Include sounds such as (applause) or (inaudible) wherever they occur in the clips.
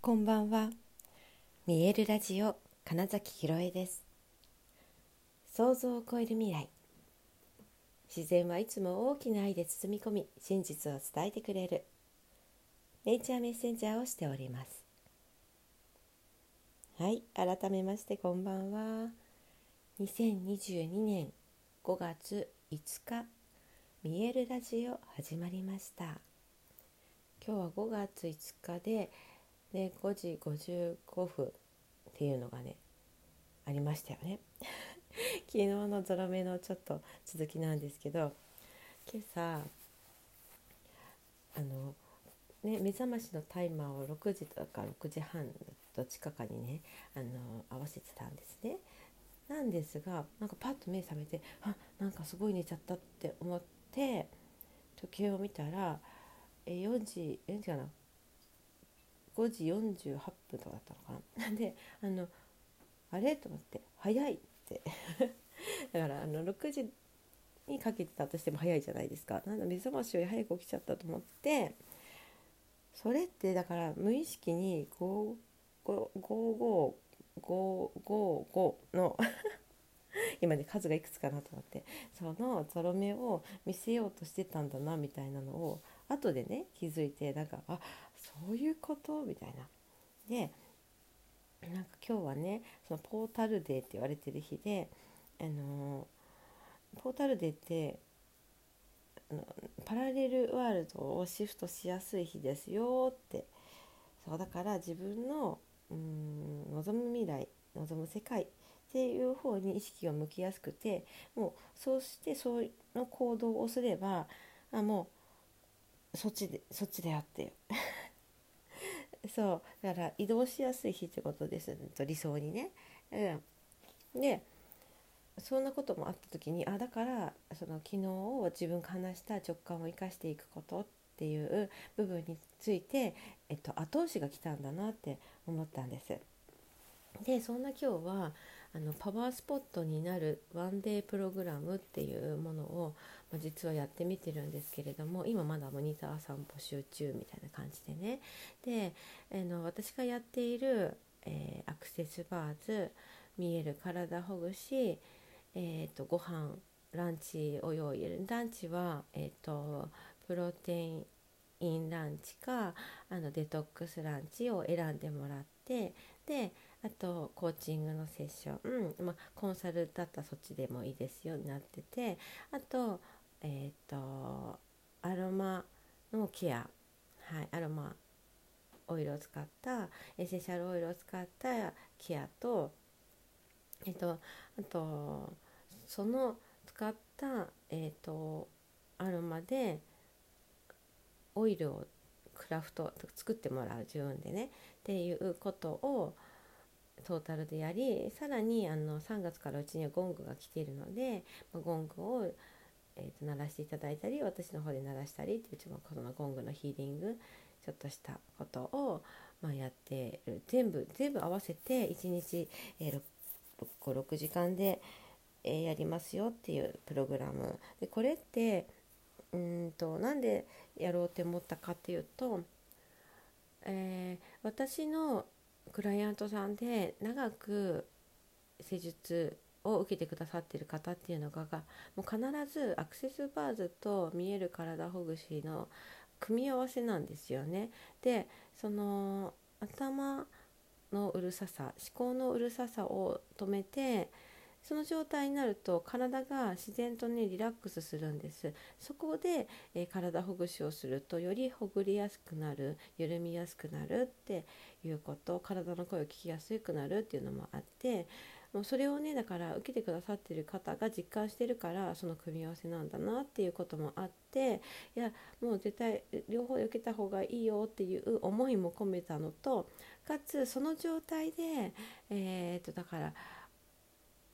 こんばんは。見えるラジオ金崎ひろえです。想像を超える未来。自然はいつも大きな愛で包み込み、真実を伝えてくれる。ネイチャーメッセンジャーをしております。はい、改めましてこんばんは。2022年5月5日、見えるラジオ始まりました。今日は5月5日で、で5時55分っていうのがねありましたよね。(laughs) 昨日のゾロ目のちょっと続きなんですけど今朝あのね目覚ましのタイマーを6時とか6時半どっちかかにねあの合わせてたんですね。なんですがなんかパッと目覚めてあなんかすごい寝ちゃったって思って時計を見たらえ4時4時かな？5時48分とかだったのかな。な (laughs) んであのあれ？と思って早いって (laughs) だからあの6時にかけてたとしても早いじゃないですか。なんだ目覚ましより早く起きちゃったと思ってそれってだから無意識に55555の (laughs) 今ね数がいくつかなと思ってそのゾロ目を見せようとしてたんだなみたいなのを後でね気づいてなんかあそういうこと？みたいな。でなんか今日はねそのポータルデーって言われてる日で、あのポータルデーってあのパラレルワールドをシフトしやすい日ですよってそうだから自分のうん望む未来望む世界っていう方に意識が向きやすくてもうそうしてその行動をすればあもうそっちでそっちでやって (laughs) そうだから移動しやすい日ってことですと理想にね。うん、でそんなこともあった時にあだからその昨日を自分が話した直感を生かしていくことっていう部分について、えっと、後押しが来たんだなって思ったんです。でそんな今日はあのパワースポットになるワンデープログラムっていうものを、まあ、実はやってみてるんですけれども今まだモニターさん募集中みたいな感じでね。であの私がやっている、えー、アクセスバーズ見える体ほぐし、えーと、ご飯ランチを用意ランチは、えーと、プロテインランチかあのデトックスランチを選んでもらってであとコーチングのセッション、うん。まあ、コンサルだったらそっちでもいいですよになってて。あと,、えーと、アロマのケア、はい、アロマオイルを使った。エッセンシャルオイルを使ったケアと,、えーと、あとその使った、えー、とアロマでオイルをクラフト作ってもらう。自分でね。っていうことをトータルでやりさらにあの3月からうちにはゴングが来ているので、まあ、ゴングを、えー、と鳴らしていただいたり私の方で鳴らしたりっていうこのゴングのヒーリングちょっとしたことを、まあ、やってる。全部全部合わせて1日、えー、6, 6時間で、えー、やりますよっていうプログラム。でこれってうんとなんでやろうって思ったかっていうと、えー、私のクライアントさんで長く施術を受けてくださってる方っていうのがもう必ずアクセスバーズと見える体ほぐしの組み合わせなんですよね。でその頭のうるささ思考のうるささを止めてその状態になると体が自然とねリラックスするんです。そこで、えー、体ほぐしをするとよりほぐりやすくなる緩みやすくなるっていうこと体の声を聞きやすくなるっていうのもあってもうそれをねだから受けてくださってる方が実感してるからその組み合わせなんだなっていうこともあっていやもう絶対両方受けた方がいいよっていう思いも込めたのとかつその状態でえー、っとだから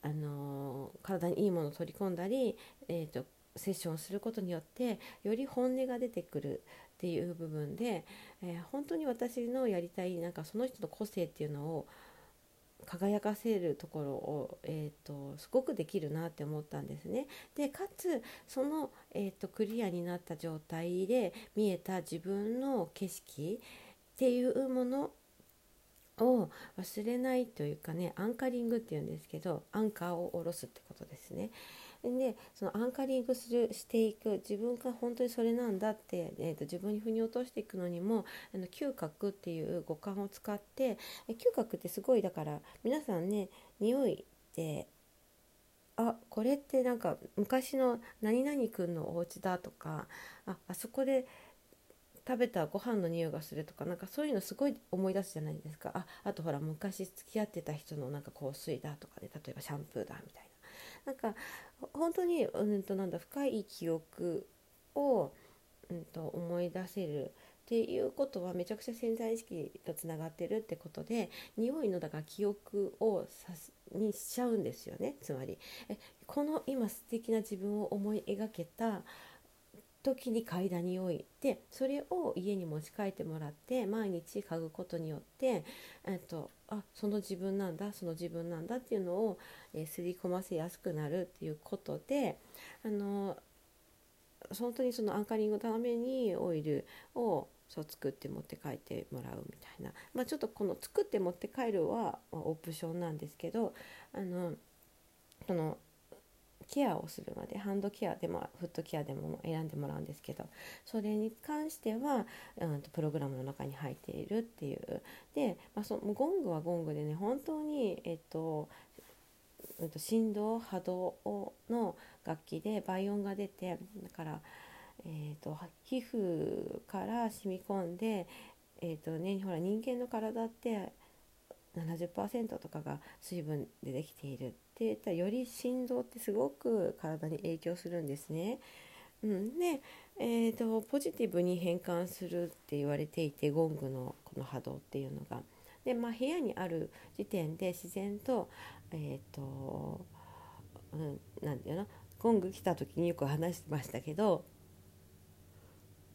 あの体にいいものを取り込んだり、えーと、セッションをすることによってより本音が出てくるっていう部分で、えー、本当に私のやりたいなんかその人の個性っていうのを輝かせるところを、えーと、すごくできるなって思ったんですね。でかつその、えーとクリアになった状態で見えた自分の景色っていうものを忘れないというかねアンカリングっていうんですけどアンカーを下ろすってことですね。でそのアンカリングするしていく自分が本当にそれなんだって、えーと、自分に腑に落としていくのにもあの嗅覚っていう五感を使って嗅覚ってすごいだから皆さんね匂いってあこれってなんか昔の何々くんのお家だとかああそこで食べたご飯の匂いがするとかなんかそういうのすごい思い出すじゃないですか。ああとほら昔付き合ってた人のなんか香水だとかで例えばシャンプーだみたいな。なんか本当に、うんと、なんだ深い記憶を、うんと、思い出せるっていうことはめちゃくちゃ潜在意識とつながってるってことで匂いのだから記憶をさにしちゃうんですよね。つまりえこの今素敵な自分を思い描けた時に嗅いだ匂いでそれを家に持ち帰ってもらって毎日嗅ぐことによって、えっと、あその自分なんだその自分なんだっていうのを、え、刷り込ませやすくなるっていうことであの本当にそのアンカリングのためにオイルをそう作って持って帰ってもらうみたいな、まあ、ちょっとこの作って持って帰るはオプションなんですけどあのそのケアをするまでハンドケアでもフットケアでも選んでもらうんですけどそれに関しては、うん、プログラムの中に入っているっていう。で、まあ、そのゴングはゴングでね本当に、えっとうん、振動波動の楽器で倍音が出てだから、えーと、皮膚から染み込んで、えーとね、ほら人間の体って70%とかが水分でできている。って言ったらより振動ってすごく体に影響するんですね。うん、で、えーと、ポジティブに変換するって言われていてゴングのこの波動っていうのが。でまあ、部屋にある時点で自然と,、えーとうん、なんていうの？ゴング来た時によく話してましたけど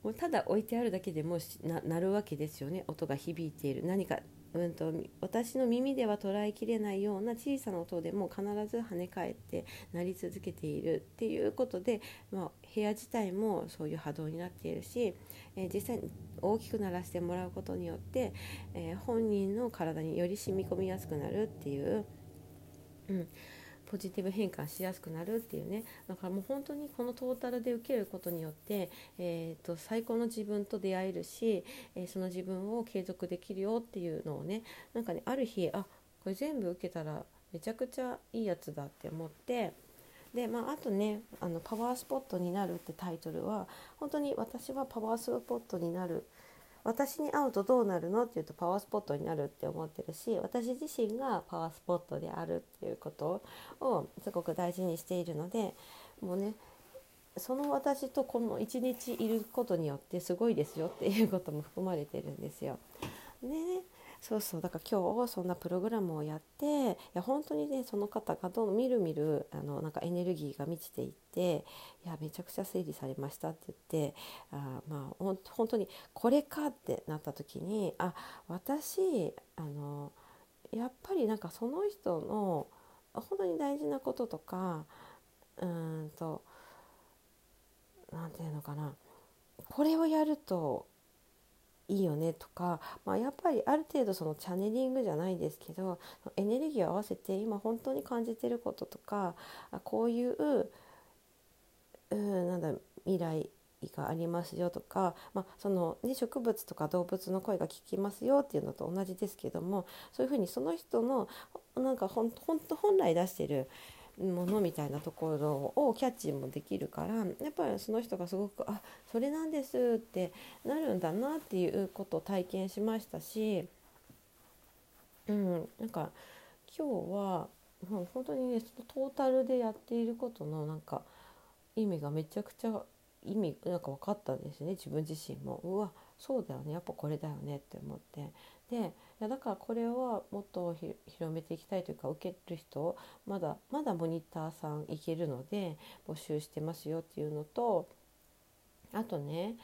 もうただ置いてあるだけでもな鳴るわけですよね音が響いている何かうんと、私の耳では捉えきれないような小さな音でも必ず跳ね返って鳴り続けているっていうことで、まあ、部屋自体もそういう波動になっているし、えー、実際に大きく鳴らしてもらうことによって、えー、本人の体により染み込みやすくなるっていう。うんポジティブ変換しやすくなるっていうね。だからもう本当にこのトータルで受けることによって、えーと、最高の自分と出会えるし、えー、その自分を継続できるよっていうのをねなんかねある日あこれ全部受けたらめちゃくちゃいいやつだって思ってで、まあ、あとねあの「パワースポットになる」ってタイトルは本当に私はパワースポットになる私に会うとどうなるのっていうとパワースポットになるって思ってるし私自身がパワースポットであるっていうことをすごく大事にしているのでもうねその私とこの一日いることによってすごいですよっていうことも含まれてるんですよ。でねそうそうだから今日そんなプログラムをやっていや本当にねその方がどんどんみるみるあのなんかエネルギーが満ちていっていやめちゃくちゃ整理されましたって言ってあまあ本当にこれかってなった時にあ私あのやっぱりなんかその人の本当に大事なこととかうんと何て言うのかなこれをやるといいよねとか、まあ、やっぱりある程度そのチャネリングじゃないですけどエネルギーを合わせて今本当に感じてることとかこういううんなんだ未来がありますよとか、まあそのね、植物とか動物の声が聞きますよっていうのと同じですけどもそういうふうにその人のなんかほん本来出してるものみたいなところをキャッチもできるからやっぱりその人がすごくあそれなんですってなるんだなっていうことを体験しましたし、うん、なんか今日は本当にねトータルでやっていることのなんか意味がめちゃくちゃ意味なんか分かったんですね。自分自身も。うわそうだよね。やっぱこれだよねって思って。でやだからこれはもっと広めていきたいというか受ける人まだまだモニターさんいけるので募集してますよっていうのとあとね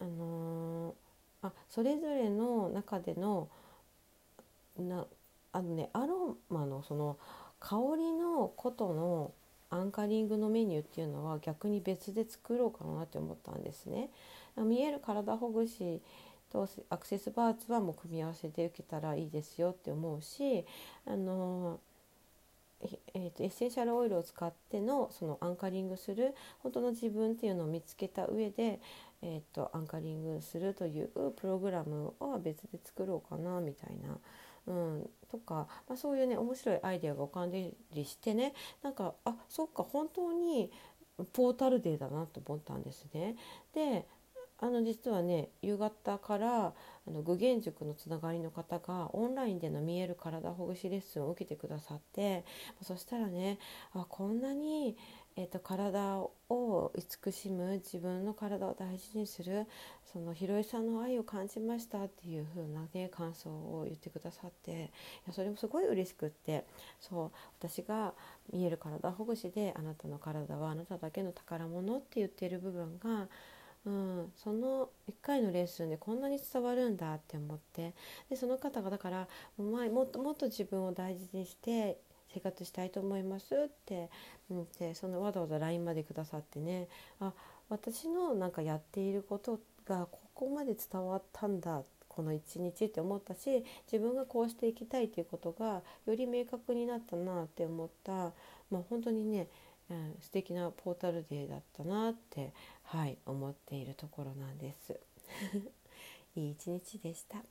あのー、あそれぞれの中でのなあのねアロマのその香りのことのアンカリングのメニューっていうのは逆に別で作ろうかなって思ったんですね。見える体ほぐしとアクセスバーツはもう組み合わせで受けたらいいですよって思うしあのえーと、エッセンシャルオイルを使ってのそのアンカリングする本当の自分っていうのを見つけた上で、えーと、アンカリングするというプログラムは別で作ろうかなみたいな。うん、とか、まあ、そういうね面白いアイデアが浮かんでりしてねなんかあそっか本当にポータルデーだなと思ったんですね。であの実はね夕方からあの具現塾のつながりの方がオンラインでの見える体ほぐしレッスンを受けてくださってそしたらねあこんなに、えーと、体を慈しむ自分の体を大事にするそのひろえさんの愛を感じましたっていう風なね感想を言ってくださっていやそれもすごい嬉しくってそう私が見える体ほぐしであなたの体はあなただけの宝物って言っている部分がうん、その1回のレッスンでこんなに伝わるんだって思ってでその方がだからももっともっと自分を大事にして生活したいと思いますって言ってそのわざわざ LINE までくださってね。あ私のなんかやっていることがここまで伝わったんだこの一日って思ったし自分がこうしていきたいということがより明確になったなって思った、まあ、本当にねうん、素敵なポータルデーだったなってはい思っているところなんです。(laughs) いい一日でした。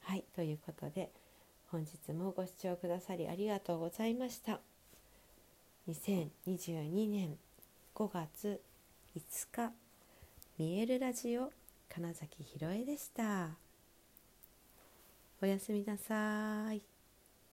はいということで本日もご視聴くださりありがとうございました。2022年5月5日見えるラジオ金崎ひろえでした。おやすみなさい。